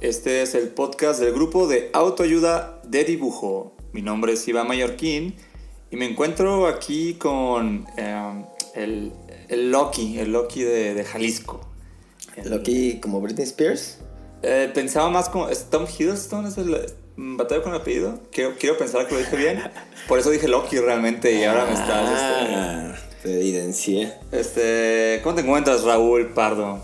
Este es el podcast del grupo de autoayuda de dibujo. Mi nombre es Iván Mallorquín y me encuentro aquí con eh, el, el Loki, el Loki de, de Jalisco. Loki como Britney Spears. Eh, pensaba más como ¿es Tom Hiddleston, es el batalla con el apellido. Quiero, quiero pensar que lo dije bien. Por eso dije Loki realmente y ahora me estás... Ah, te evidencié. Este, este, ¿Cómo te encuentras, Raúl Pardo?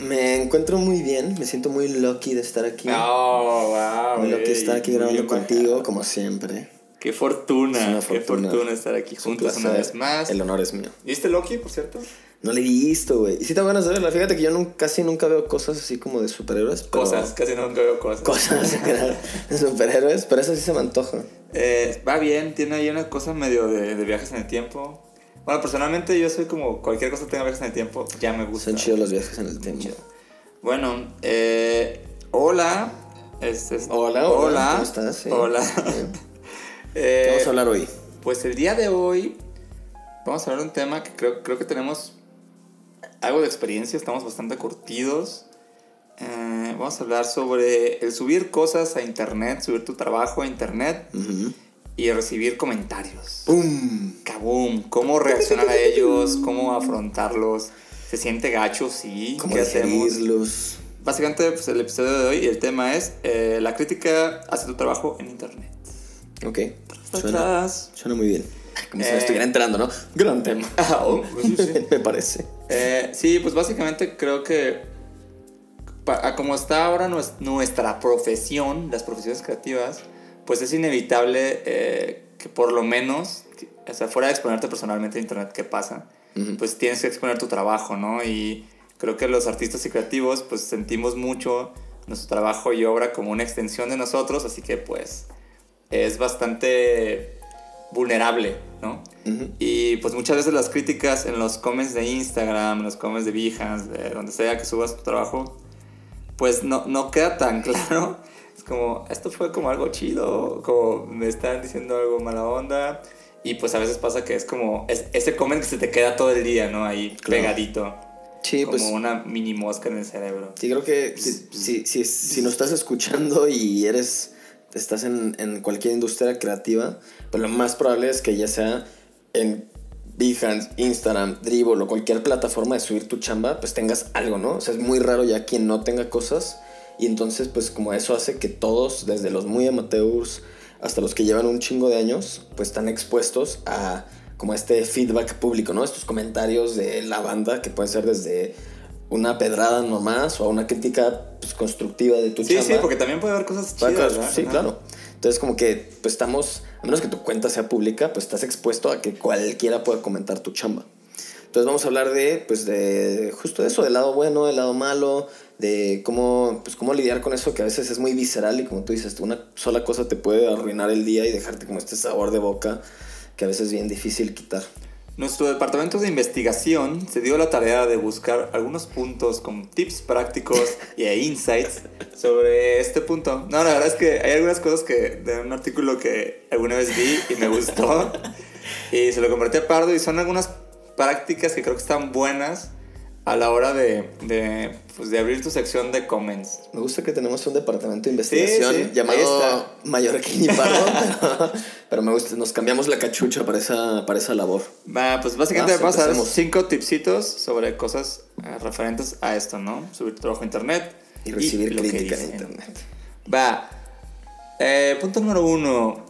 Me encuentro muy bien, me siento muy lucky de estar aquí. Oh, wow. Muy lucky de estar aquí grabando contigo, como siempre. Qué fortuna, qué fortuna estar aquí juntos una vez más. El honor es mío. ¿Viste Loki, por cierto? No le he visto, güey. Y sí tengo ganas de verla. Fíjate que yo nunca, casi nunca veo cosas así como de superhéroes. Cosas, casi nunca veo cosas. Cosas de superhéroes, pero eso sí se me antoja. Eh, va bien, tiene ahí una cosa medio de, de, viajes en el tiempo. Bueno, personalmente yo soy como cualquier cosa que tenga viajes en el tiempo, ya me gusta. Son chidos los viajes en el tiempo. Bueno, eh, hola. Este es, hola, hola, hola. ¿Cómo estás? Sí. Hola. eh, ¿Qué vamos a hablar hoy? Pues el día de hoy vamos a hablar de un tema que creo, creo que tenemos algo de experiencia, estamos bastante curtidos. Eh, vamos a hablar sobre el subir cosas a internet, subir tu trabajo a internet uh -huh. Y recibir comentarios. ¡Pum! ¡Kaboom! ¿Cómo reaccionar a ellos? ¿Cómo afrontarlos? ¿Se siente gacho? Sí. ¿Cómo ¿Qué hacemos? Básicamente, pues, el episodio de hoy y el tema es eh, la crítica hacia tu trabajo en internet. Ok. Suena, suena muy bien. Como si me estuviera entrando, ¿no? Gran tema. oh, pues sí, sí. me parece. Eh, sí, pues básicamente creo que como está ahora nuestra profesión, las profesiones creativas, pues es inevitable eh, que por lo menos, o sea, fuera de exponerte personalmente a internet, ¿qué pasa? Uh -huh. Pues tienes que exponer tu trabajo, ¿no? Y creo que los artistas y creativos, pues sentimos mucho nuestro trabajo y obra como una extensión de nosotros, así que pues es bastante vulnerable, ¿no? Uh -huh. Y pues muchas veces las críticas en los comments de Instagram, en los comments de Behance, de donde sea que subas tu trabajo, pues no, no queda tan claro. Como, esto fue como algo chido, como me están diciendo algo mala onda. Y pues a veces pasa que es como es, ese comment que se te queda todo el día, ¿no? Ahí claro. pegadito. Sí, como pues, una mini mosca en el cerebro. Sí, creo que si, si, si, si nos estás escuchando y eres estás en, en, cualquier industria creativa, pues lo más probable es que ya sea en Behance, Instagram, Dribble o cualquier plataforma de subir tu chamba, pues tengas algo, ¿no? O sea, es muy raro ya quien no tenga cosas. Y entonces, pues como eso hace que todos, desde los muy amateurs hasta los que llevan un chingo de años, pues están expuestos a como este feedback público, ¿no? Estos comentarios de la banda que pueden ser desde una pedrada nomás o una crítica pues, constructiva de tu sí, chamba. Sí, porque también puede haber cosas chidas, ¿verdad? Sí, claro. Entonces como que pues estamos, a menos que tu cuenta sea pública, pues estás expuesto a que cualquiera pueda comentar tu chamba. Entonces vamos a hablar de, pues de justo eso, del lado bueno, del lado malo, de cómo, pues cómo lidiar con eso que a veces es muy visceral y como tú dices, una sola cosa te puede arruinar el día y dejarte como este sabor de boca que a veces es bien difícil quitar. Nuestro departamento de investigación se dio la tarea de buscar algunos puntos con tips prácticos e insights sobre este punto. No, la verdad es que hay algunas cosas que de un artículo que alguna vez vi y me gustó y se lo compartí a Pardo y son algunas prácticas que creo que están buenas a la hora de, de, pues de abrir tu sección de comments. Me gusta que tenemos un departamento de investigación sí, sí, llamado Mallorquín y Pardo, pero, pero, me gusta, nos cambiamos la cachucha para esa, para esa labor. Va, pues básicamente vamos a dar cinco tipsitos sobre cosas uh, referentes a esto, ¿no? Subir tu trabajo a internet. Y recibir y crítica en internet. Va. Eh, punto número uno.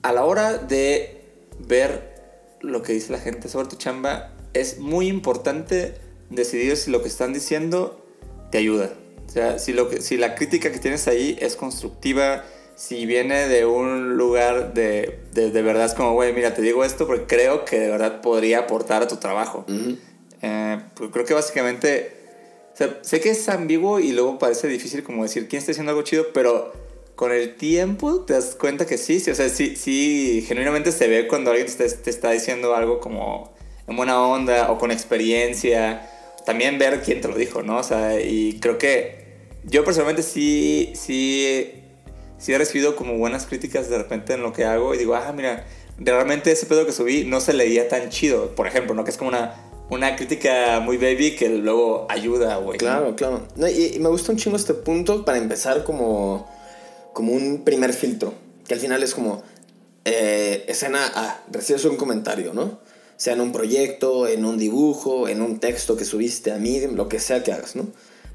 A la hora de ver lo que dice la gente sobre tu chamba, es muy importante decidir si lo que están diciendo te ayuda. O sea, si, lo que, si la crítica que tienes ahí es constructiva, si viene de un lugar de, de, de verdad, es como, güey, mira, te digo esto porque creo que de verdad podría aportar a tu trabajo. Uh -huh. eh, pues creo que básicamente, o sea, sé que es ambiguo y luego parece difícil como decir quién está haciendo algo chido, pero con el tiempo te das cuenta que sí, sí, o sea, sí, sí, genuinamente se ve cuando alguien te, te está diciendo algo como en buena onda o con experiencia. También ver quién te lo dijo, ¿no? O sea, y creo que yo personalmente sí, sí, sí he recibido como buenas críticas de repente en lo que hago y digo, ah, mira, realmente ese pedo que subí no se leía tan chido, por ejemplo, ¿no? Que es como una, una crítica muy baby que luego ayuda, güey. Claro, claro. No, y, me gusta un chingo este punto para empezar como, como un primer filtro, que al final es como, eh, escena A, recibes un comentario, ¿no? Sea en un proyecto, en un dibujo, en un texto que subiste a Medium, lo que sea que hagas, ¿no?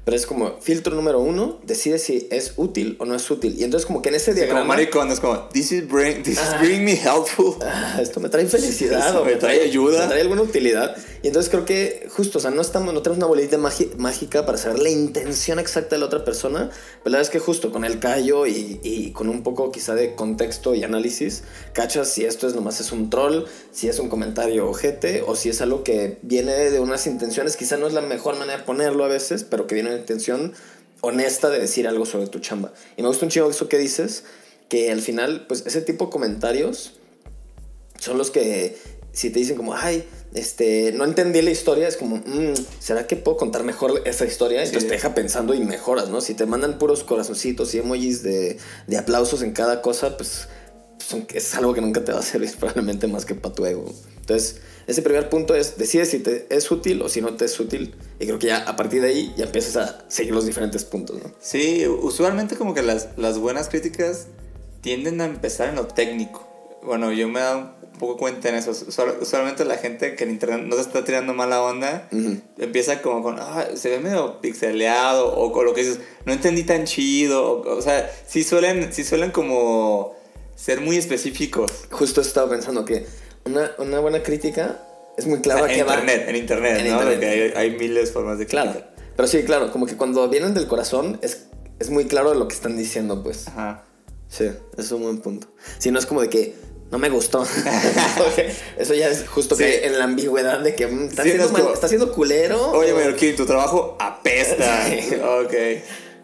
Pero es como filtro número uno, decide si es útil o no es útil. Y entonces como que en ese Sí, diagrama... como maricón, es como, this is bring, this is bring me helpful. "Ah, esto me trae felicidad o me trae ayuda". me trae alguna utilidad. Y entonces creo que justo, o sea, no, estamos, no tenemos una bolita mágica para saber la intención exacta de la otra persona. Pero la verdad es que justo con el callo y, y con un poco quizá de contexto y análisis, cachas si esto es nomás es un troll, si es un comentario ojete o si es algo que viene de unas intenciones, quizá no es la mejor manera de ponerlo a veces, pero que viene intención honesta de decir algo sobre tu chamba. Y me gusta un chingo eso que dices, que al final, pues ese tipo de comentarios son los que si te dicen como, ay, este, no entendí la historia, es como, "Mm, ¿será que puedo contar mejor esa historia? Entonces Sí. te deja pensando y mejoras, ¿no? Si te mandan puros corazoncitos y emojis de, de aplausos en cada cosa, pues son- es algo que nunca te va a servir probablemente más que para tu ego. Entonces, ese primer punto es, decide si te es útil o si no te es útil. Y creo que ya a partir de ahí ya empiezas a seguir los diferentes puntos, ¿no? Sí, usualmente como que las, las buenas críticas tienden a empezar en lo técnico. Bueno, yo me he dado un poco cuenta en eso. Usual- Usualmente la gente que en internet no se está tirando mala onda, Ujú. empieza como con, ah, se ve medio pixeleado, o con lo que dices, no entendí tan chido. O, o sea, sí suelen, sí suelen como ser muy específicos. Justo estaba pensando que una, una buena crítica es muy clara en que va... internet, en internet, En ¿no? internet. Porque hay, hay miles de formas de Claro. criticar. Pero sí, claro, como que cuando vienen del corazón es, es muy claro lo que están diciendo, pues. Ajá. Sí, es un buen punto. Si no es como de que no me gustó. Eso ya es justo Sí. que en la ambigüedad de que mm, está, Sí, mal- como- culero. Oye, o- Mallorquín, tu trabajo apesta. Sí. Ok.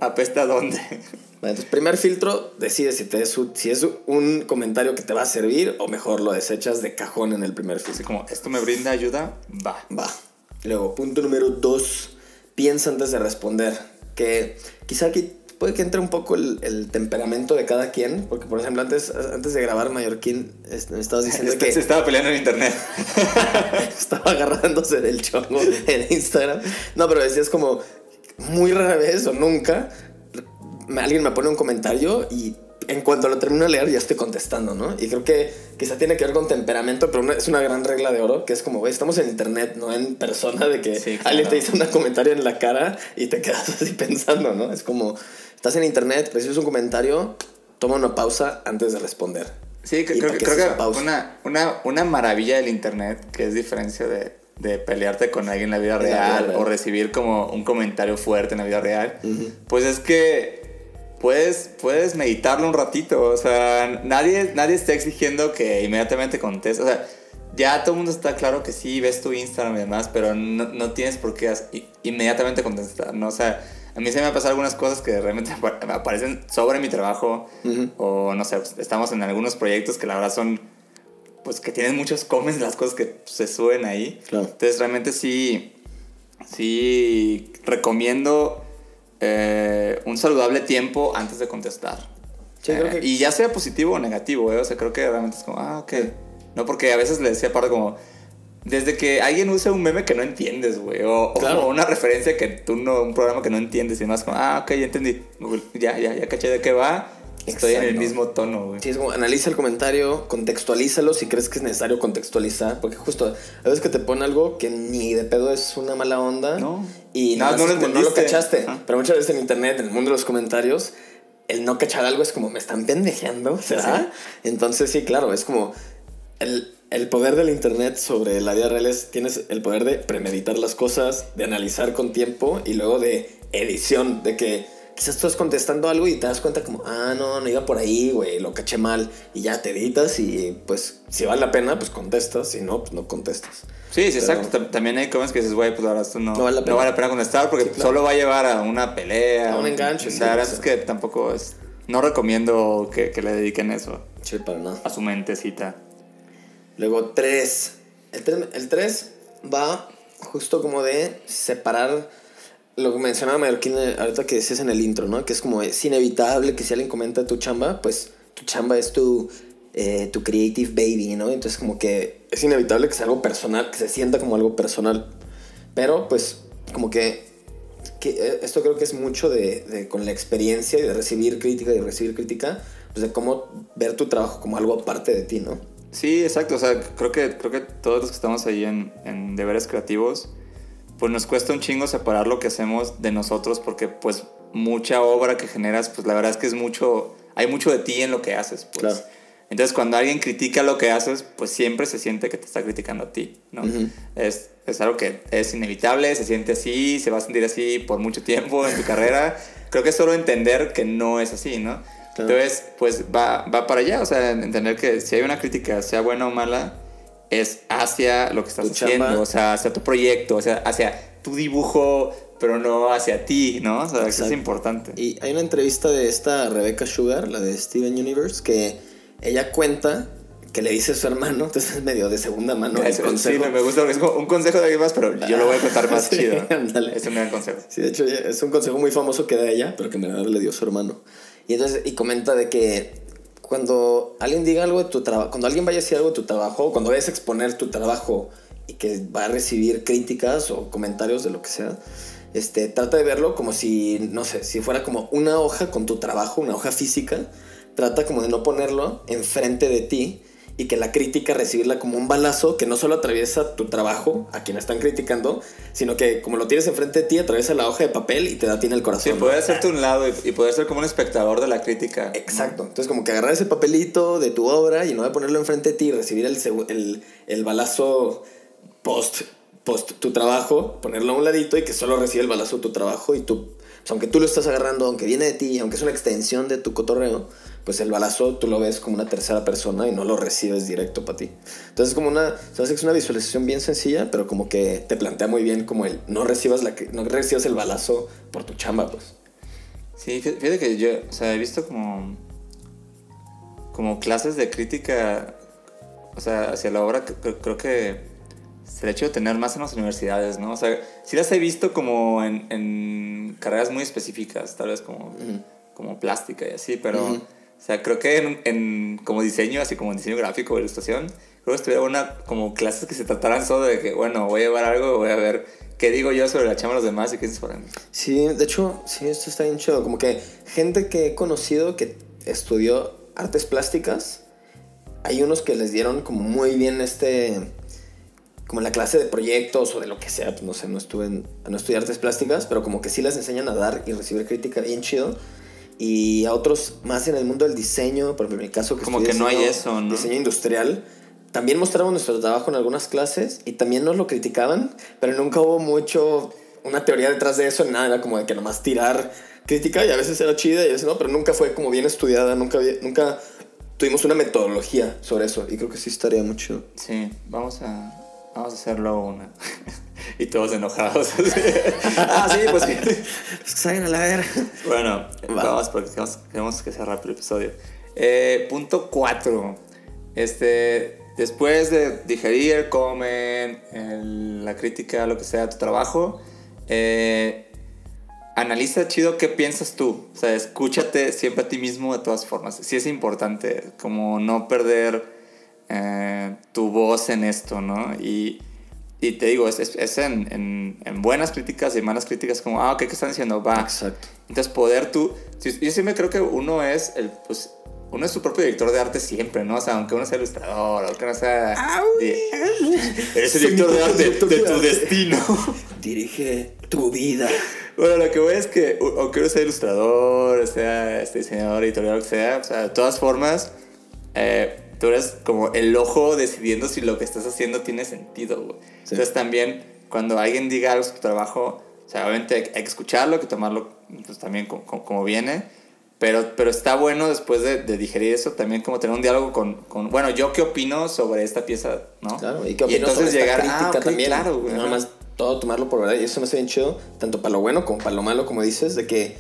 ¿Apesta dónde? Entonces, primer filtro, decide si, te es, si es un comentario que te va a servir o mejor lo desechas de cajón en el primer Así filtro. como, ¿esto me brinda ayuda? Va. Va. Luego, punto número dos, piensa antes de responder. Que quizá aquí puede que entre un poco el, el temperamento de cada quien. Porque, por ejemplo, antes, antes de grabar Mallorquín, me estabas diciendo Este- que Se estaba peleando en internet. estaba agarrándose del chongo en Instagram. No, pero decías como muy rara vez o nunca. Alguien me pone un comentario y en cuanto lo termino de leer ya estoy contestando, ¿no? Y creo que quizá tiene que ver con temperamento, pero una- es una gran regla de oro que es como, güey, estamos en internet, no en persona, de que Sí, claro. alguien te dice un comentario en la cara y te quedas así pensando, ¿no? Es como, estás en internet, recibes un comentario, toma una pausa antes de responder. Sí, que- ¿Y creo, que, creo que una, una, una maravilla del internet, que es diferencia de, de pelearte con alguien en la vida En la vida real real. o recibir como un comentario fuerte en la vida real, pues es que puedes, puedes meditarlo un ratito. O sea, nadie, nadie está exigiendo que inmediatamente contestes. O sea, ya todo el mundo está claro que sí, ves tu Instagram y demás, pero no, no tienes por qué inmediatamente contestar, ¿no? O sea, a mí se me ha pasado algunas cosas que realmente apa- aparecen sobre mi trabajo Ujú. o no sé, estamos en algunos proyectos que la verdad son, pues que tienen muchos comments las cosas que se suben ahí. Claro. Entonces realmente sí, sí recomiendo eh, un saludable tiempo antes de contestar. Sí, Eh, que- Y ya sea positivo o negativo, ¿eh? o sea, creo que realmente es como, ah, ok. No, porque a veces le decía aparte como, desde que alguien usa un meme que no entiendes, güey, o, o Claro. como una referencia que tú no, un programa que no entiendes y más como, ah, ok, ya entendí, Google, ya, ya, ya caché de qué va, estoy en el mismo tono, güey. Sí, es como analiza el comentario, contextualízalo si crees que es necesario contextualizar, porque justo a veces que te pone algo que ni de pedo es una mala onda No. y No, no lo como, no lo entendiste. cachaste, pero muchas veces en internet, en el mundo de los comentarios, el no cachar algo es como me están pendejeando, ¿será? Entonces sí, claro, es como el, el poder del internet sobre la vida real es tienes el poder de premeditar las cosas, de analizar con tiempo y luego de edición, de que quizás estás contestando algo y te das cuenta como, ah, no, no iba por ahí, güey, lo caché mal y ya te editas y pues si vale la pena, pues contestas, si no, pues no contestas. Sí, sí, Pero- exacto. Tam- También hay comments que dices, güey, pues ahora esto no, No vale la pena. contestar porque Sí, claro. solo va a llevar a una pelea. A un enganche, sí, La verdad sí. es que tampoco es no recomiendo que, que le dediquen eso Sí, para nada. a su mentecita. Luego 3. El 3 va justo como de separar lo que mencionaba Mallorquín eh, ahorita que decías en el intro, ¿no? Que es como es inevitable que si alguien comenta tu chamba, pues tu chamba es tu, eh, tu creative baby, ¿no? Entonces como que es inevitable que sea algo personal, que se sienta como algo personal. Pero pues como que, que eh, esto creo que es mucho de, de con la experiencia y de recibir crítica y recibir crítica, pues de cómo ver tu trabajo como algo aparte de ti, ¿no? Sí, exacto. O sea, creo que, creo que todos los que estamos ahí en, en deberes creativos, pues nos cuesta un chingo separar lo que hacemos de nosotros porque pues mucha obra que generas, pues la verdad es que es mucho, hay mucho de ti en lo que haces, pues. Claro. Entonces cuando alguien critica lo que haces, pues siempre se siente que te está criticando a ti, ¿no? es, es algo que es inevitable, se siente así, se va a sentir así por mucho tiempo en tu carrera. Creo que es solo entender que no es así, ¿no? Claro. Entonces, pues va, va para allá, o sea, entender que si hay una crítica, sea buena o mala, es hacia lo que estás haciendo, chamba. o sea, hacia tu proyecto, o sea, hacia tu dibujo, pero no hacia ti, ¿no? O sea, eso es importante. Y hay una entrevista de esta Rebecca Sugar, la de Steven Universe, que ella cuenta que le dice a su hermano, entonces es medio de segunda mano el Eso- sí, consejo. me gusta, es un consejo de alguien más, pero yo lo voy a contar más Sí, chido. Es un gran consejo. Sí, de hecho es un consejo muy famoso que da ella, pero que en verdad le dio su hermano. Y entonces, y comenta de que cuando alguien diga algo de tu trabajo, cuando alguien vaya a decir algo de tu trabajo, cuando vayas a exponer tu trabajo y que va a recibir críticas o comentarios de lo que sea, este, trata de verlo como si, no sé, si fuera como una hoja con tu trabajo, una hoja física, trata como de no ponerlo enfrente de ti y que la crítica recibirla como un balazo que no solo atraviesa tu trabajo, a quien están criticando, sino que como lo tienes enfrente de ti, atraviesa la hoja de papel y te da a ti en el corazón. Sí, ¿no? poder hacerte un lado y, y poder ser como un espectador de la crítica. Exacto. Entonces, como que agarrar ese papelito de tu obra y no de ponerlo enfrente de ti y recibir el, el, el balazo post, post tu trabajo, ponerlo a un ladito y que solo recibe el balazo de tu trabajo y tú, pues, aunque tú lo estás agarrando, aunque viene de ti, aunque es una extensión de tu cotorreo, pues el balazo tú lo ves como una tercera persona y no lo recibes directo para ti. Entonces, como una, sabes es una visualización bien sencilla, pero como que te plantea muy bien como el no recibas, la, no recibas el balazo por tu chamba, pues. Sí, fí- fíjate que yo, o sea, he visto como, como clases de crítica, o sea, hacia la obra, creo que se el hecho de tener más en las universidades, ¿no? O sea, sí las he visto como en, en carreras muy específicas, tal vez como, como plástica y así, pero, o sea, creo que en, en como diseño, así como en diseño gráfico o ilustración, creo que estuviera una, como clases que se trataran solo de que, bueno, voy a llevar algo, voy a ver qué digo yo sobre la chamba de los demás y qué es para mí. Sí, de hecho, sí, esto está bien chido. Como que gente que he conocido que estudió artes plásticas, hay unos que les dieron como muy bien este, como en la clase de proyectos o de lo que sea, pues no sé, no estuve en, no estudié artes plásticas, pero como que sí les enseñan a dar y recibir crítica bien chido. Y a otros más en el mundo del diseño, por ejemplo, en mi caso que Como que no hay eso, ¿no? Diseño industrial. También mostramos nuestro trabajo en algunas clases y también nos lo criticaban, pero nunca hubo mucho una teoría detrás de eso, nada, era como de que nomás tirar crítica y a veces era chida y a veces no, pero nunca fue como bien estudiada, nunca, nunca tuvimos una metodología sobre eso y creo que sí estaría mucho. Sí, vamos a, vamos a hacerlo una. y todos enojados. ah, sí, pues sí. Salgan a la ver. Bueno, Va. vamos porque tenemos, tenemos que cerrar el episodio. Eh, punto 4. Este, después de digerir, comen, el- la crítica, lo que sea, tu trabajo, eh, analiza chido qué piensas tú. O sea, escúchate siempre a ti mismo de todas formas. Sí es importante, como no perder tu voz en esto, ¿no? Y, y te digo, es, es, es en, en, en buenas críticas y malas críticas, como, ah, ok, ¿qué están diciendo? Va. Exacto. Entonces, poder tú. Yo siempre creo que uno es el. Pues, uno es su propio director de arte siempre, ¿no? O sea, aunque uno sea ilustrador, aunque uno sea. di- Eres el director de arte director de de tu arte. destino. Dirige tu vida. Bueno, lo que voy es que, aunque uno sea ilustrador, sea este diseñador, editorial, lo que sea, o sea, de todas formas, eh, tú eres como el ojo decidiendo si lo que estás haciendo tiene sentido, güey. Sí. Entonces también, cuando alguien diga algo sobre tu trabajo, o sea, obviamente hay, que escucharlo, hay que tomarlo pues, también como, como- como viene, pero, pero está bueno después de, de digerir eso, también como tener un diálogo con, con, bueno, yo qué opino sobre esta pieza, ¿no? Claro, y qué opinas entonces sobre esta llegar, crítica ah, ok, también. claro, güey. Nada más todo tomarlo por verdad. Y eso me hace bien chido, tanto para lo bueno como para lo malo, como dices, de que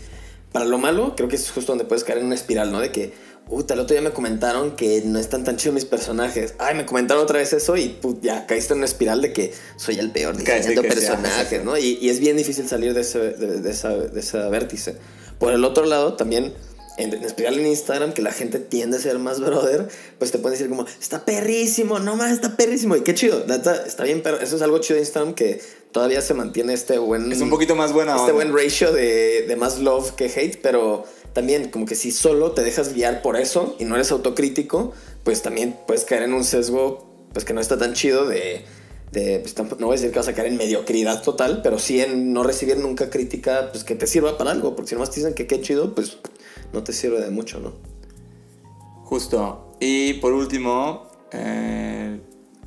para lo malo, creo que es justo donde puedes caer en una espiral, ¿no? De que, puta, el otro día me comentaron que no están tan chidos mis personajes. Ay, me comentaron otra vez eso y put, ya caíste en una espiral de que soy el peor diseñando personajes, ajá, ¿no? Y, y es bien difícil salir de ese, de, de esa, de ese vértice. Por el otro lado, también en, en espiral en Instagram, que la gente tiende a ser más brother, pues te pueden decir como, está perrísimo, no más, está perrísimo. Y qué chido, neta, está bien, pero eso es algo chido de Instagram que todavía se mantiene este buen... Es un poquito más buena Este onda. buen ratio de, de más love que hate, pero también como que si solo te dejas guiar por eso y no eres autocrítico, pues también puedes caer en un sesgo pues que no está tan chido de... pues, no voy a decir que vas a caer en mediocridad total, pero sí en no recibir nunca crítica pues que te sirva para algo, porque si nomás te dicen que qué chido, pues no te sirve de mucho, ¿no? Justo. Y por último, eh,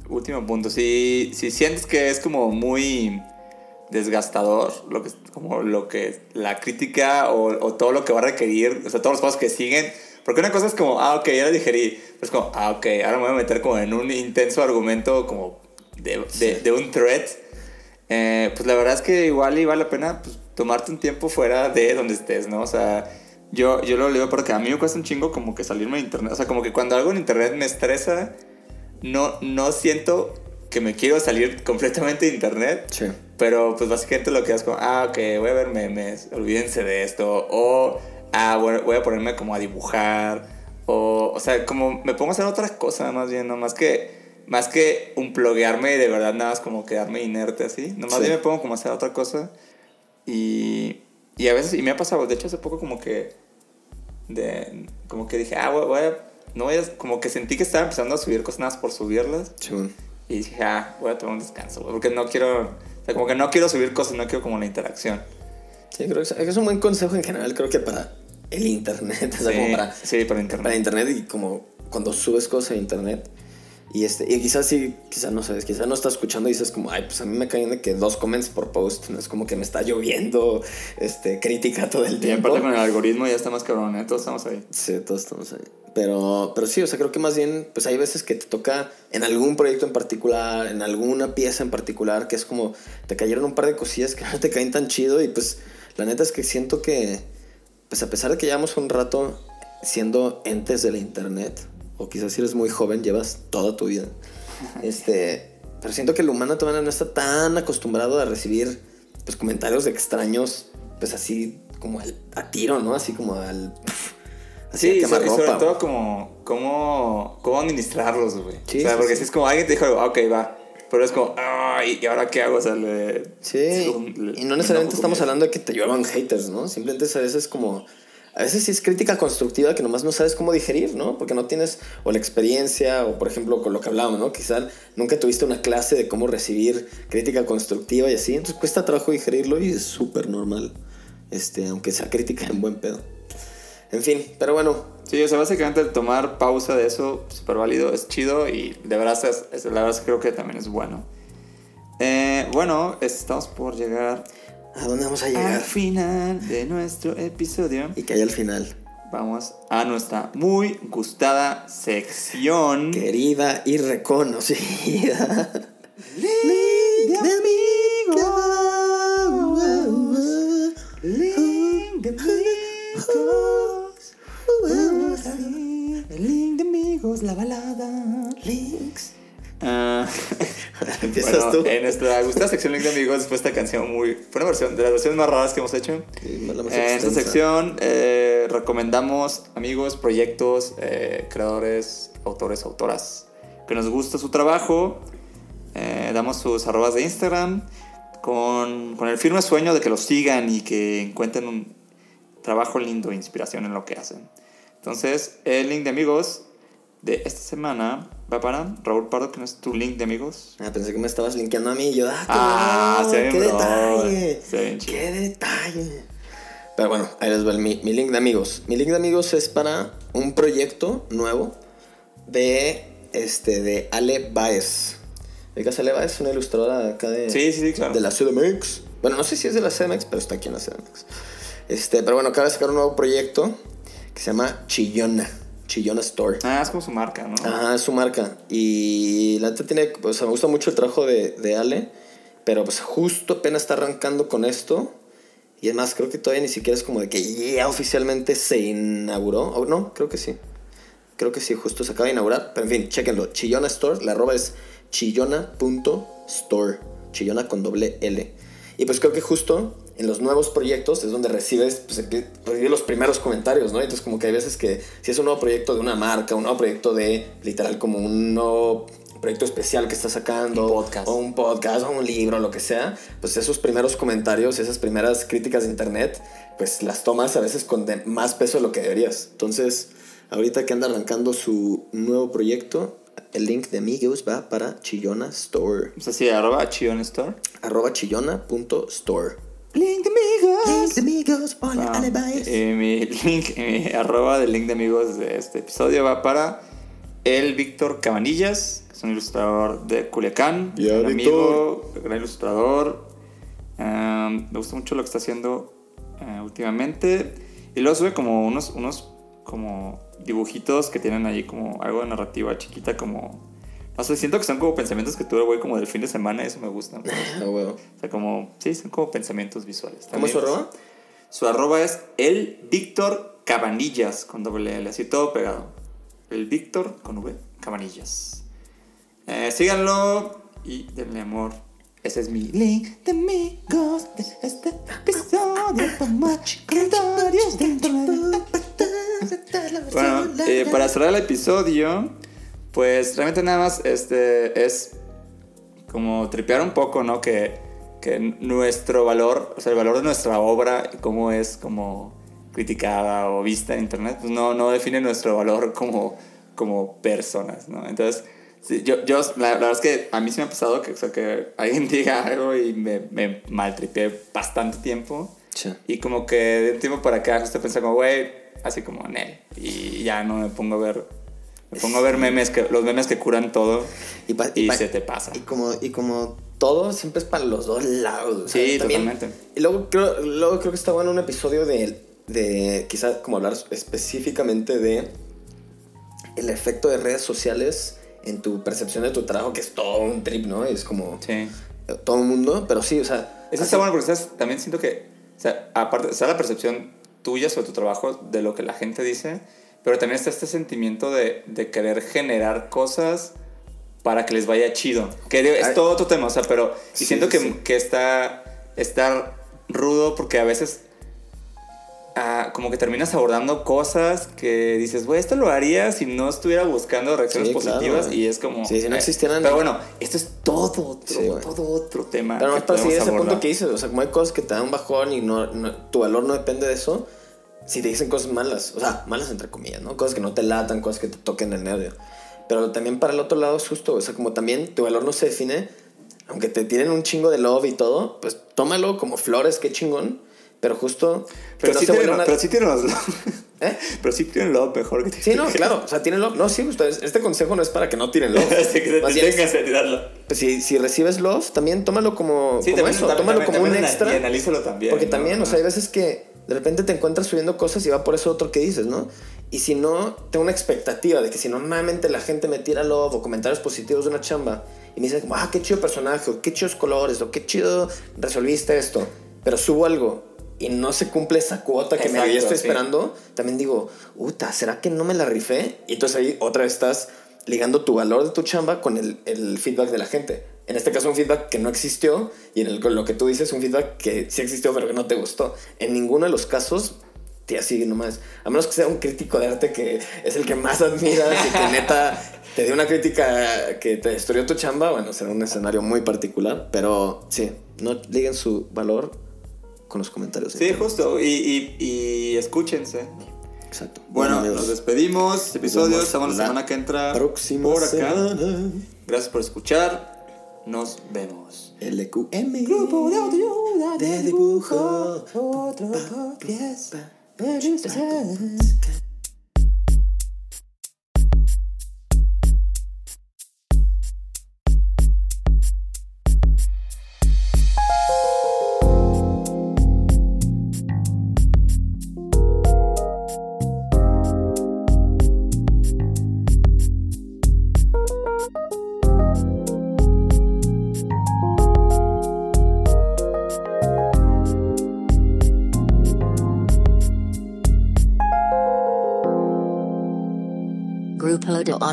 último punto, si, si sientes que es como muy desgastador, lo que, como lo que la crítica o, o todo lo que va a requerir, o sea, todos los pasos que siguen, porque una cosa es como, ah, ok, ya lo digerí, pues como, ah, ok, ahora me voy a meter como en un intenso argumento como de, de, de un thread, eh, pues la verdad es que igual y vale la pena pues, tomarte un tiempo fuera de donde estés, ¿no? O sea, yo, yo lo leo porque a mí me cuesta un chingo como que salirme de internet. O sea, como que cuando algo en internet me estresa, no, no siento que me quiero salir completamente de internet. Sí. Pero pues básicamente lo que es como, ah, ok, voy a ver memes, olvídense de esto. O, ah, voy, voy a ponerme como a dibujar. O, o sea, como me pongo a hacer otras cosas más bien, ¿no? Más que, más que un pluguearme y de verdad nada más como quedarme inerte así. Nomás Sí. bien me pongo como a hacer otra cosa. Y, y a veces, y me ha pasado, de hecho hace poco como que, de, como que dije, ah, voy, voy a, no voy a, como que sentí que estaba empezando a subir cosas nada más por subirlas. Y dije, ah, voy a tomar un descanso, güey, porque no quiero, o sea, como que no quiero subir cosas, no quiero como la interacción. Sí, creo que es, es un buen consejo en general, creo que para el internet, o sea, Sí, como para, sí, para internet. para internet y como cuando subes cosas a internet. Y, este, y quizás sí, quizás no sabes, quizás no estás escuchando y dices como, ay, pues a mí me caen de que dos comments por post, no es como que me está lloviendo este, crítica todo el Y tiempo. aparte con el algoritmo ya está más cabrón, ¿eh? Todos estamos ahí. Sí, todos estamos ahí. Pero, pero sí, o sea, creo que más bien, pues hay veces que te toca en algún proyecto en particular, en alguna pieza en particular, que es como te cayeron un par de cosillas que no te caen tan chido y pues la neta es que siento que, pues a pesar de que llevamos un rato siendo entes de la internet, o quizás si eres muy joven, llevas toda tu vida, este, pero siento que el humano todavía no está tan acostumbrado a recibir pues comentarios extraños, pues así como al- a tiro, ¿no? Así como al... Así Sí, y sobre, y sobre todo como, cómo, cómo administrarlos, güey. Sí, o sea, sí, porque sí. si es como alguien te dijo, ah, ok, va. Pero es como, ay, ¿y ahora qué hago? O sea, le... Sí, le- y no necesariamente estamos hablando de que te lluevan haters, ¿no? Simplemente a veces como... A veces sí es crítica constructiva que nomás no sabes cómo digerir, ¿no? Porque no tienes o la experiencia o, por ejemplo, con lo que hablábamos, ¿no? Quizá nunca tuviste una clase de cómo recibir crítica constructiva y así. Entonces cuesta trabajo digerirlo y es súper normal. Este, aunque sea crítica en buen pedo. En fin, pero bueno, Sí, o sea, básicamente tomar pausa de eso, súper válido, es chido y de verdad, es, la verdad creo que también es bueno. Eh, bueno, estamos por llegar ¿a dónde vamos a al llegar? final de nuestro episodio. Y que hay al final. Vamos a nuestra muy gustada sección. Querida y reconocida. Link de amigos. Link de amigos. Link de amigos, la balada. Links. Empiezas bueno, tú. En nuestra gustada sección Link de Amigos fue esta canción muy. Fue una versión de las versiones más raras que hemos hecho. Sí, en esta sección eh, recomendamos amigos, proyectos, eh, creadores, autores, autoras que nos gusta su trabajo. Eh, damos sus arrobas de Instagram con, con el firme sueño de que los sigan y que encuentren un trabajo lindo e inspiración en lo que hacen. Entonces, el link de amigos de esta semana va para Raúl Pardo, que no es tu link de amigos. Ah, pensé que me estabas linkeando a mí y yo, ah, qué, Ah, qué bro. detalle. Qué detalle. Pero bueno, ahí les va el- mi, mi link de amigos. Mi link de amigos es para un proyecto nuevo de, este, de Ale Baez. ¿Ubicas a Ale Baez? Una ilustradora acá de, sí, sí, claro. de la CDMX. Bueno, no sé si es de la CDMX, pero está aquí en la CDMX. Este, pero bueno, acaba de sacar un nuevo proyecto que se llama Chillona. Chillona Store. Ah, es como su marca, ¿no? Ajá, es su marca. Y la neta tiene, o sea, me gusta mucho el trabajo de, de Ale, pero pues justo apenas está arrancando con esto. Y además creo que todavía ni siquiera es como de que ya oficialmente se inauguró. O no, creo que sí. Creo que sí, justo se acaba de inaugurar. Pero en fin, chequenlo. Chillona Store, la arroba es chillona.store. Chillona con doble L. Y pues creo que justo en los nuevos proyectos es donde recibes, pues, recibes los primeros comentarios, ¿no? Entonces como que hay veces que si es un nuevo proyecto de una marca, un nuevo proyecto de literal como un nuevo proyecto especial que está sacando, Un podcast. o un podcast, o un libro, lo que sea, pues esos primeros comentarios, esas primeras críticas de internet, pues las tomas a veces con de- más peso de lo que deberías. Entonces, ahorita que anda arrancando su nuevo proyecto, el link de amigos va para Chillona Store. Es así, arroba Chion Store. Arroba chillona.store. Link de amigos. amigos, Ah, eh, mi link, mi arroba del link de amigos de este episodio va para el Víctor Cabanillas, que es un ilustrador de Culiacán. Ya, gran Víctor. amigo, gran ilustrador. Um, me gusta mucho lo que está haciendo eh, últimamente. Y luego sube como unos, unos como dibujitos que tienen ahí como algo de narrativa chiquita, como... No sé, siento que son como pensamientos que tuve, güey, como del fin de semana, eso me gusta. mucho. Ah, huevo. O sea, como, sí, son como pensamientos visuales. ¿Cómo es su arroba? Su arroba es el Víctor Cabanillas con doble L, así todo pegado. El Víctor con V, Cabanillas. Eh, síganlo y denle amor. Ese es mi link de amigos de este episodio. Toma comentarios de internet. Bueno, eh, para cerrar el episodio, pues realmente nada más este, es como tripear un poco, ¿no? Que, que nuestro valor, o sea, el valor de nuestra obra, y cómo es como criticada o vista en internet, pues no, no define nuestro valor como, como personas, ¿no? Entonces, sí, yo, yo la, la verdad es que a mí sí me ha pasado que, o sea, que alguien diga algo y me, me maltripeé bastante tiempo. Sí. Y como que de un tiempo para acá justo pensé como, güey, así como en él. Y ya no me pongo a ver, me pongo a ver memes, que, los memes que curan todo Y, pa- y, pa- se te pasa. Y como, y como todo siempre es para los dos lados. Sí, también- totalmente. Y luego creo, luego creo que está bueno un episodio de, de quizá como hablar específicamente de el efecto de redes sociales en tu percepción de tu trabajo, que es todo un trip, ¿no? Es como Sí. todo el mundo, pero sí, o sea... Eso está bueno porque también siento que, o sea, aparte, está la percepción tuya sobre tu trabajo de lo que la gente dice, pero también está este sentimiento de, de querer generar cosas para que les vaya chido. Que es Ay. todo otro tema, o sea, pero... Y Sí, siento que, sí. que está, está rudo porque a veces... ah, como que terminas abordando cosas que dices, güey, esto lo haría si no estuviera buscando reacciones Sí, claro, positivas güey. y es como... Sí, si no eh, existieran- Pero bueno, esto es todo otro, Sí, todo otro tema. Pero es para seguir ese punto que dices, o sea, como hay cosas que te dan un bajón y no, no- tu valor no depende de eso, si te dicen cosas malas, o sea, malas entre comillas, ¿no? Cosas que no te latan, cosas que te toquen el nervio. Pero también para el otro lado es justo, o sea, como también tu valor no se define, aunque te tiren un chingo de love y todo, pues tómalo como flores, qué chingón, pero justo... Pero, no sí tienen, una- pero sí tienen los ¿Eh? Pero sí tienen lo mejor que Sí, no, claro, o sea, tienen love. No, sí, justo, es- este consejo no es para que no tiren love. Así que te tengas que tirarlo. pues, si, si recibes love, también tómalo como, Sí, como también, eso, también- tómalo también- como un extra. Y analízalo también. Porque ¿no? también, o sea, hay veces que de repente te encuentras subiendo cosas y va por eso otro que dices, ¿no? Y si no, tengo una expectativa de que si normalmente la gente me tira love o comentarios positivos de una chamba y me dice como, ah, qué chido personaje, o qué chidos colores, o qué chido resolviste esto, pero subo algo y no se cumple esa cuota que me estoy sí. esperando, también digo, uta, ¿será que no me la rifé? Y entonces ahí otra vez estás ligando tu valor de tu chamba con el, el feedback de la gente. En este caso un feedback que no existió y en el, lo que tú dices un feedback que sí existió pero que no te gustó. En ninguno de los casos te así nomás. A menos que sea un crítico de arte que es el que más admiras y que neta te dio una crítica que te destruyó tu chamba, bueno, será un escenario muy particular, pero sí, no liguen su valor con los comentarios. Sí, justo. Y, y, y escúchense. Exacto. Bueno, amigos, nos despedimos. Episodio, vemos estamos la semana que entra próxima por acá. semana. Gracias por escuchar. Nos vemos. LQM. Grupo de autoayuda de dibujo. Otro podcast.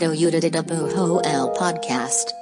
Pa. Grupo de Autoayuda de Bujo el Podcast.